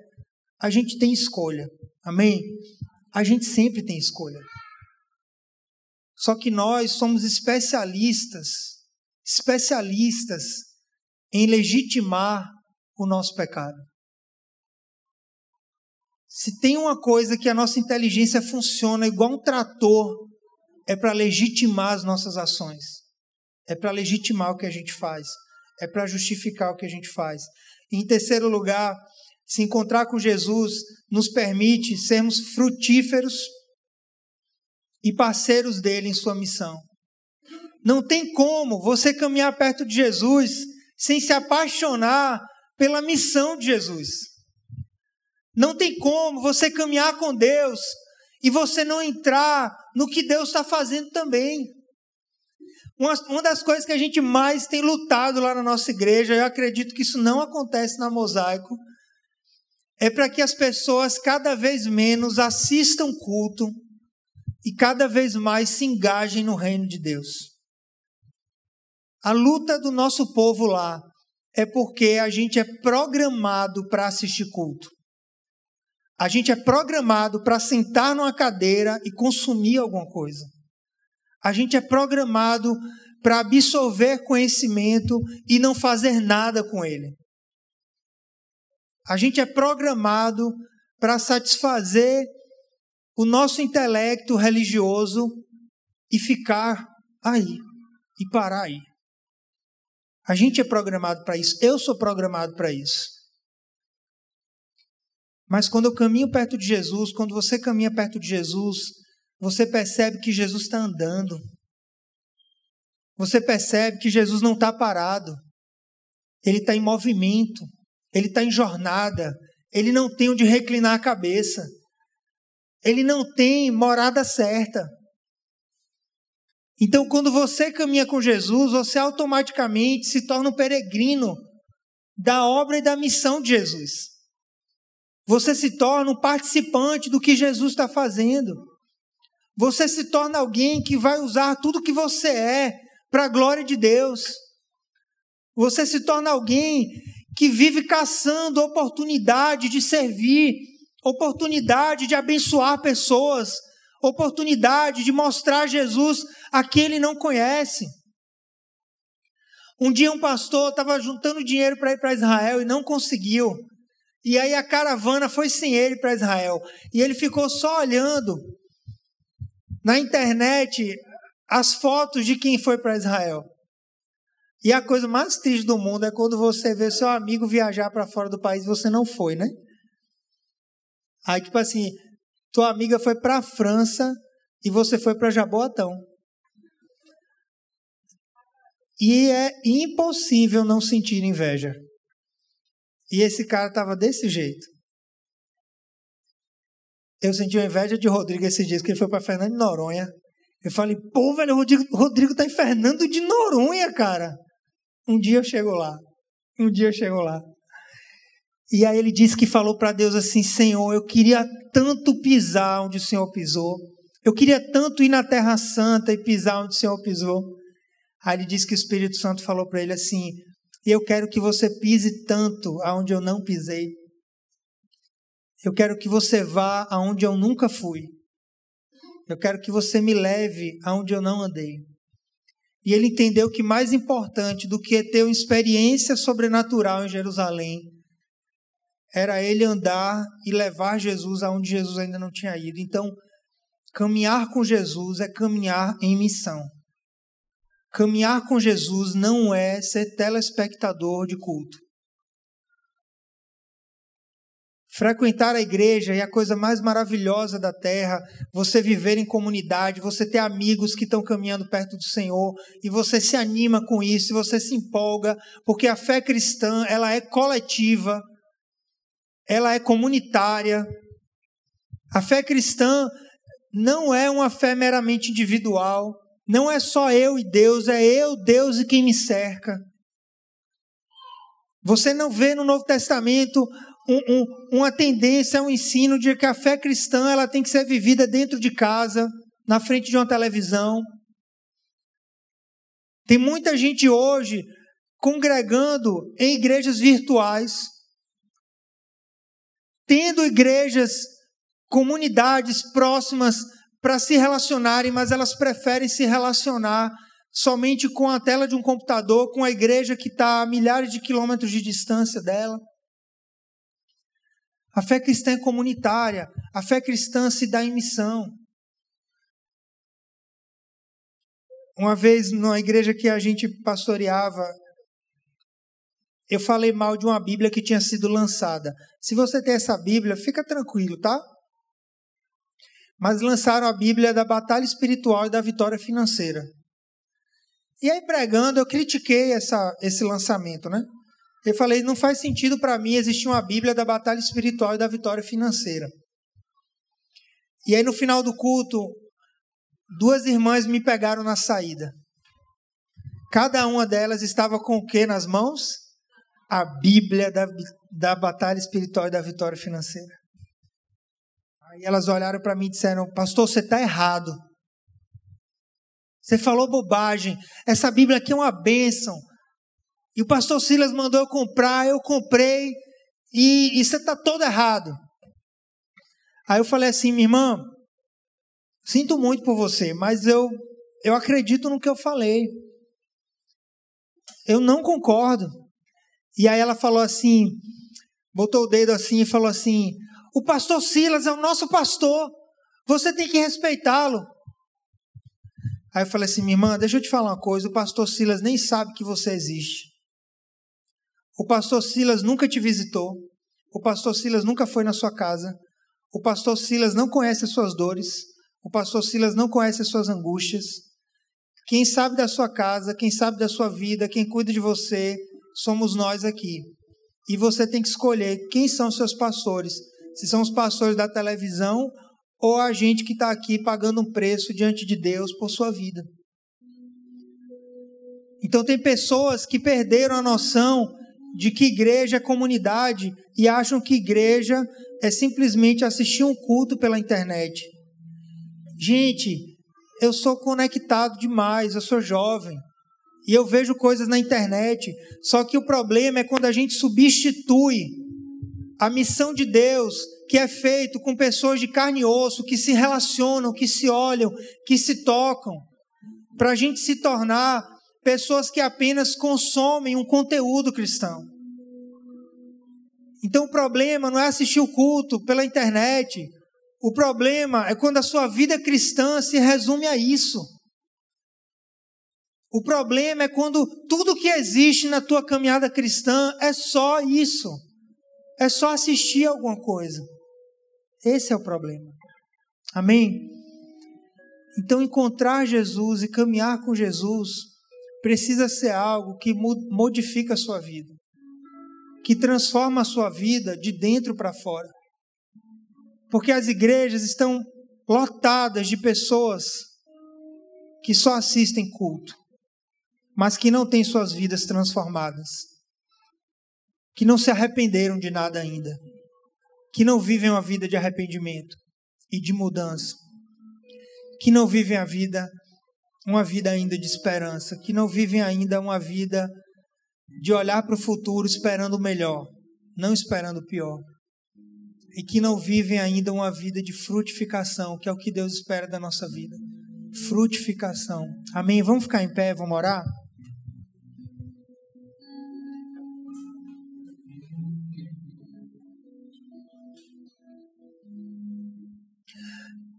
A gente tem escolha. Amém? A gente sempre tem escolha. Só que nós somos especialistas, especialistas em legitimar o nosso pecado. Se tem uma coisa que a nossa inteligência funciona igual um trator, é para legitimar as nossas ações. É para legitimar o que a gente faz. É para justificar o que a gente faz. Em terceiro lugar, se encontrar com Jesus nos permite sermos frutíferos e parceiros dele em sua missão. Não tem como você caminhar perto de Jesus sem se apaixonar pela missão de Jesus. Não tem como você caminhar com Deus e você não entrar no que Deus está fazendo também. Uma, uma das coisas que a gente mais tem lutado lá na nossa igreja, eu acredito que isso não acontece na Mosaico, é para que as pessoas cada vez menos assistam culto e cada vez mais se engajem no reino de Deus. A luta do nosso povo lá é porque a gente é programado para assistir culto. A gente é programado para sentar numa cadeira e consumir alguma coisa. A gente é programado para absorver conhecimento e não fazer nada com ele. A gente é programado para satisfazer o nosso intelecto religioso e ficar aí e parar aí. A gente é programado para isso. Eu sou programado para isso. Mas quando eu caminho perto de Jesus, quando você caminha perto de Jesus, você percebe que Jesus está andando. Você percebe que Jesus não está parado. Ele está em movimento. Ele está em jornada. Ele não tem onde reclinar a cabeça. Ele não tem morada certa. Então, quando você caminha com Jesus, você automaticamente se torna um peregrino da obra e da missão de Jesus. Você se torna um participante do que Jesus está fazendo. Você se torna alguém que vai usar tudo que você é para a glória de Deus. Você se torna alguém que vive caçando oportunidade de servir, oportunidade de abençoar pessoas, oportunidade de mostrar Jesus a quem ele não conhece. Um dia um pastor estava juntando dinheiro para ir para Israel e não conseguiu. E aí a caravana foi sem ele para Israel. E ele ficou só olhando na internet as fotos de quem foi para Israel. E a coisa mais triste do mundo é quando você vê seu amigo viajar para fora do país e você não foi, né? Aí, tipo assim, tua amiga foi para a França e você foi para Jaboatão. E é impossível não sentir inveja. E esse cara estava desse jeito. Eu senti uma inveja de Rodrigo esses dias, que ele foi para Fernando de Noronha. Eu falei, pô, velho, o Rodrigo, Rodrigo tá em Fernando de Noronha, cara. Um dia eu chego lá. Um dia eu chego lá. E aí ele disse que falou para Deus assim: Senhor, eu queria tanto pisar onde o Senhor pisou. Eu queria tanto ir na Terra Santa e pisar onde o Senhor pisou. Aí ele disse que o Espírito Santo falou para ele assim: e eu quero que você pise tanto aonde eu não pisei. Eu quero que você vá aonde eu nunca fui. Eu quero que você me leve aonde eu não andei. E ele entendeu que mais importante do que ter uma experiência sobrenatural em Jerusalém era ele andar e levar Jesus aonde Jesus ainda não tinha ido. Então, caminhar com Jesus é caminhar em missão. Caminhar com Jesus não é ser telespectador de culto. Frequentar a igreja é a coisa mais maravilhosa da terra. Você viver em comunidade, você ter amigos que estão caminhando perto do Senhor e você se anima com isso, você se empolga, porque a fé cristã ela é coletiva, ela é comunitária, A fé cristã não é uma fé meramente individual, não é só eu e Deus, é eu, Deus e quem me cerca. Você não vê no Novo Testamento um, um, uma tendência, um ensino de que a fé cristã ela tem que ser vivida dentro de casa, na frente de uma televisão. Tem muita gente hoje congregando em igrejas virtuais, tendo igrejas, comunidades próximas para se relacionarem, mas elas preferem se relacionar somente com a tela de um computador, com a igreja que está a milhares de quilômetros de distância dela. A fé cristã é comunitária, a fé cristã se dá em missão. Uma vez, numa igreja que a gente pastoreava, eu falei mal de uma Bíblia que tinha sido lançada. Se você tem essa Bíblia, fica tranquilo, tá? Mas lançaram a Bíblia da batalha espiritual e da vitória financeira. E aí, pregando, eu critiquei essa, esse lançamento, né? Eu falei, não faz sentido para mim existir uma Bíblia da batalha espiritual e da vitória financeira. E aí, no final do culto, duas irmãs me pegaram na saída. Cada uma delas estava com o que nas mãos? A Bíblia da, da batalha espiritual e da vitória financeira. Aí elas olharam para mim e disseram: Pastor, você está errado. Você falou bobagem. Essa Bíblia aqui é uma bênção. E o pastor Silas mandou eu comprar, eu comprei, e, e você está todo errado. Aí eu falei assim, minha irmã, sinto muito por você, mas eu, eu acredito no que eu falei. Eu não concordo. E aí ela falou assim, botou o dedo assim e falou assim: o pastor Silas é o nosso pastor, você tem que respeitá-lo. Aí eu falei assim, minha irmã, deixa eu te falar uma coisa: o pastor Silas nem sabe que você existe. O pastor Silas nunca te visitou. O pastor Silas nunca foi na sua casa. O pastor Silas não conhece as suas dores. O pastor Silas não conhece as suas angústias. Quem sabe da sua casa, quem sabe da sua vida, quem cuida de você, somos nós aqui. E você tem que escolher quem são seus pastores. Se são os pastores da televisão ou a gente que está aqui pagando um preço diante de Deus por sua vida. Então, tem pessoas que perderam a noção de que igreja é comunidade e acham que igreja é simplesmente assistir um culto pela internet. Gente, eu sou conectado demais, eu sou jovem e eu vejo coisas na internet. Só que o problema é quando a gente substitui a missão de Deus, que é feito com pessoas de carne e osso, que se relacionam, que se olham, que se tocam, para a gente se tornar pessoas que apenas consomem um conteúdo cristão. Então o problema não é assistir o culto pela internet. O problema é quando a sua vida cristã se resume a isso. O problema é quando tudo que existe na tua caminhada cristã é só isso. É só assistir alguma coisa. Esse é o problema. Amém? Então, encontrar Jesus e caminhar com Jesus precisa ser algo que modifica a sua vida, que transforma a sua vida de dentro para fora. Porque as igrejas estão lotadas de pessoas que só assistem culto, mas que não têm suas vidas transformadas, que não se arrependeram de nada ainda, que não vivem uma vida de arrependimento e de mudança, que não vivem a vida uma vida ainda de esperança, que não vivem ainda uma vida de olhar para o futuro esperando o melhor, não esperando o pior. E que não vivem ainda uma vida de frutificação, que é o que Deus espera da nossa vida. Frutificação. Amém? Vamos ficar em pé, vamos orar?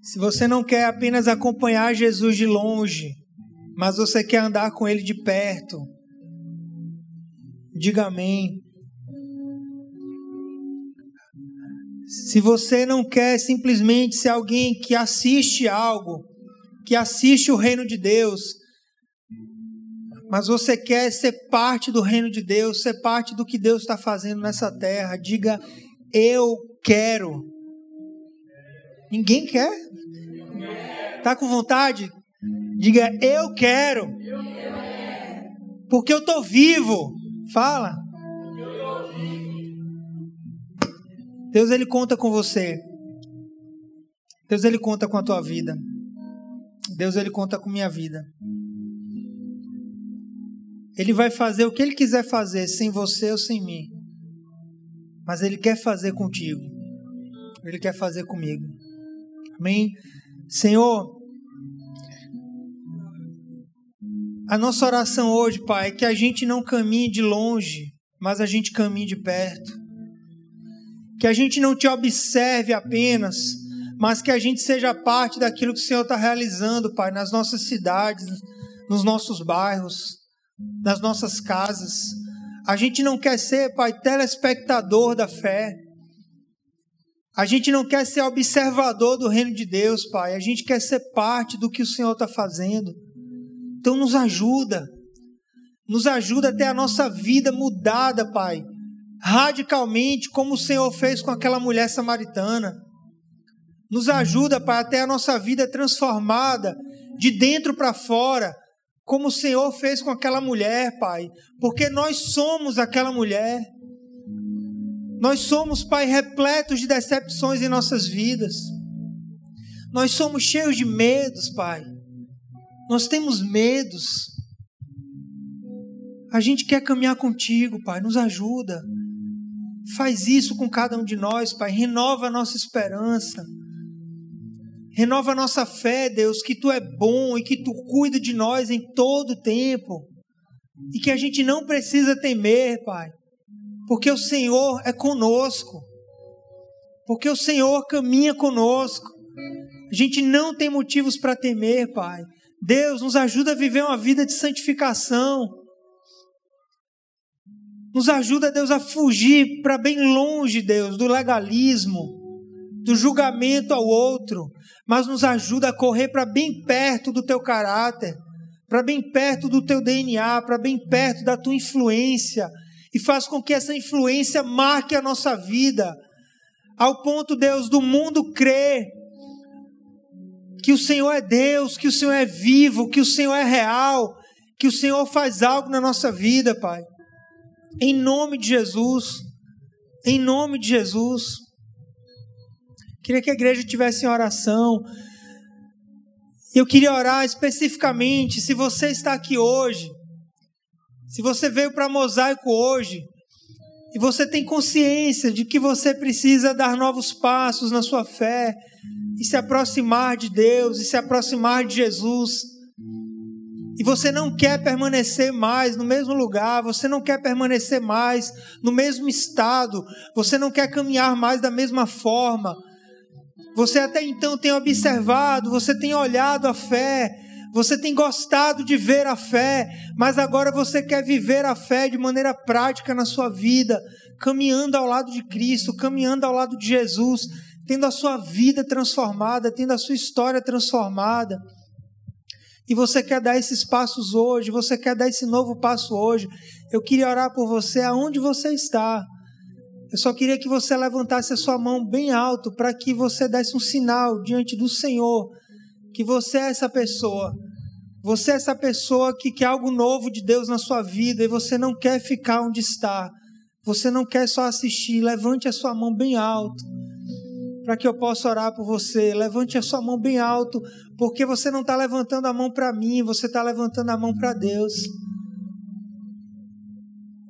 Se você não quer apenas acompanhar Jesus de longe, mas você quer andar com Ele de perto, diga amém. Se você não quer simplesmente ser alguém que assiste algo, que assiste o reino de Deus, mas você quer ser parte do reino de Deus, ser parte do que Deus está fazendo nessa terra, diga: Eu quero. Ninguém quer? Tá com vontade? Diga, eu quero. Porque eu tô vivo. Fala. Deus ele conta com você. Deus ele conta com a tua vida. Deus ele conta com minha vida. Ele vai fazer o que ele quiser fazer, sem você ou sem mim. Mas ele quer fazer contigo. Ele quer fazer comigo. Amém? Senhor, a nossa oração hoje, Pai, é que a gente não caminhe de longe, mas a gente caminhe de perto. Que a gente não te observe apenas, mas que a gente seja parte daquilo que o Senhor está realizando, Pai, nas nossas cidades, nos nossos bairros, nas nossas casas. A gente não quer ser, Pai, telespectador da fé. A gente não quer ser observador do reino de Deus, Pai. A gente quer ser parte do que o Senhor está fazendo. Então, nos ajuda. Nos ajuda a ter a nossa vida mudada, Pai. Radicalmente, como o Senhor fez com aquela mulher samaritana. Nos ajuda, Pai, a ter a nossa vida transformada de dentro para fora, como o Senhor fez com aquela mulher, Pai. Porque nós somos aquela mulher. Nós somos, Pai, repletos de decepções em nossas vidas. Nós somos cheios de medos, Pai. Nós temos medos. A gente quer caminhar contigo, Pai. Nos ajuda. Faz isso com cada um de nós, Pai. Renova a nossa esperança. Renova a nossa fé, Deus, que Tu é bom e que Tu cuida de nós em todo o tempo. E que a gente não precisa temer, Pai porque o Senhor é conosco, porque o Senhor caminha conosco. A gente não tem motivos para temer, Pai. Deus nos ajuda a viver uma vida de santificação. Nos ajuda, Deus, a fugir para bem longe, Deus, do legalismo, do julgamento ao outro, mas nos ajuda a correr para bem perto do teu caráter, para bem perto do teu DNA, para bem perto da tua influência, e faz com que essa influência marque a nossa vida, ao ponto, Deus, do mundo crer que o Senhor é Deus, que o Senhor é vivo, que o Senhor é real, que o Senhor faz algo na nossa vida, Pai. Em nome de Jesus, em nome de Jesus. Queria que a igreja tivesse em oração. Eu queria orar especificamente, se você está aqui hoje, se você veio para Mosaico hoje e você tem consciência de que você precisa dar novos passos na sua fé e se aproximar de Deus e se aproximar de Jesus, e você não quer permanecer mais no mesmo lugar, você não quer permanecer mais no mesmo estado, você não quer caminhar mais da mesma forma. Você até então tem observado, você tem olhado a fé, você tem gostado de ver a fé, mas agora você quer viver a fé de maneira prática na sua vida, caminhando ao lado de Cristo, caminhando ao lado de Jesus, tendo a sua vida transformada, tendo a sua história transformada. E você quer dar esses passos hoje, você quer dar esse novo passo hoje. Eu queria orar por você aonde você está. Eu só queria que você levantasse a sua mão bem alto para que você desse um sinal diante do Senhor que você é essa pessoa. Você é essa pessoa que quer algo novo de Deus na sua vida e você não quer ficar onde está. Você não quer só assistir. Levante a sua mão bem alto para que eu possa orar por você. Levante a sua mão bem alto, porque você não está levantando a mão para mim, você está levantando a mão para Deus.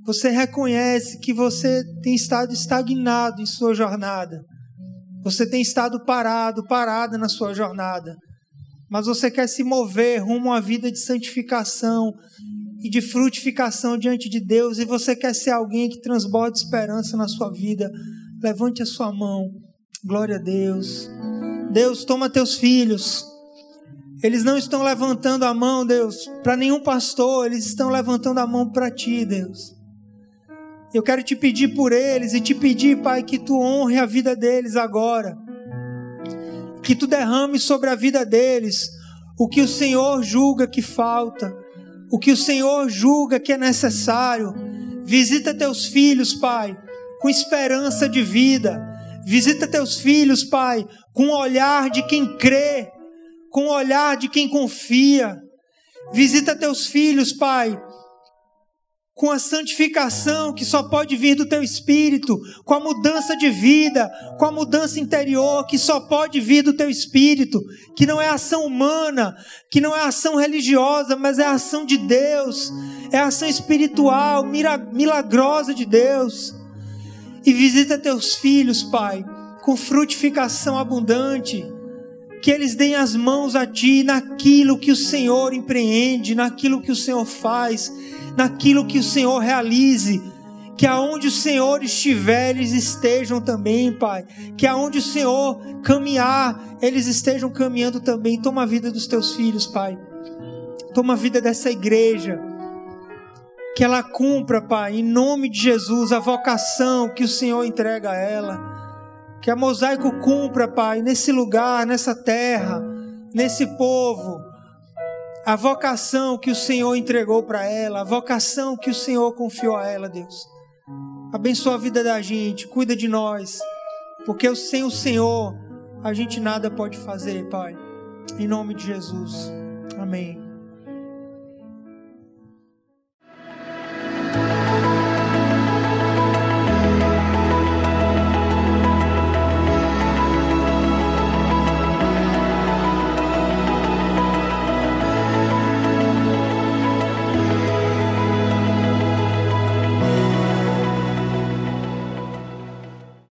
Você reconhece que você tem estado estagnado em sua jornada. Você tem estado parado, parada na sua jornada mas você quer se mover rumo a uma vida de santificação e de frutificação diante de Deus, e você quer ser alguém que transborde esperança na sua vida, levante a sua mão. Glória a Deus. Deus, toma teus filhos. Eles não estão levantando a mão, Deus, para nenhum pastor, eles estão levantando a mão para ti, Deus. Eu quero te pedir por eles e te pedir, Pai, que tu honre a vida deles agora que tu derrame sobre a vida deles o que o Senhor julga que falta, o que o Senhor julga que é necessário. Visita teus filhos, Pai, com esperança de vida. Visita teus filhos, Pai, com o olhar de quem crê, com o olhar de quem confia. Visita teus filhos, Pai, com a santificação que só pode vir do teu espírito, com a mudança de vida, com a mudança interior que só pode vir do teu espírito, que não é ação humana, que não é ação religiosa, mas é ação de Deus, é ação espiritual, milagrosa de Deus. E visita teus filhos, Pai, com frutificação abundante, que eles deem as mãos a Ti naquilo que o Senhor empreende, naquilo que o Senhor faz naquilo que o Senhor realize. Que aonde o Senhor estiver, eles estejam também, Pai. Que aonde o Senhor caminhar, eles estejam caminhando também. Toma a vida dos teus filhos, Pai. Toma a vida dessa igreja. Que ela cumpra, Pai, em nome de Jesus, a vocação que o Senhor entrega a ela. Que a mosaico cumpra, Pai, nesse lugar, nessa terra, nesse povo a vocação que o Senhor entregou para ela, a vocação que o Senhor confiou a ela, Deus. Abençoa a vida da gente, cuida de nós, porque sem o Senhor a gente nada pode fazer, Pai. Em nome de Jesus. Amém.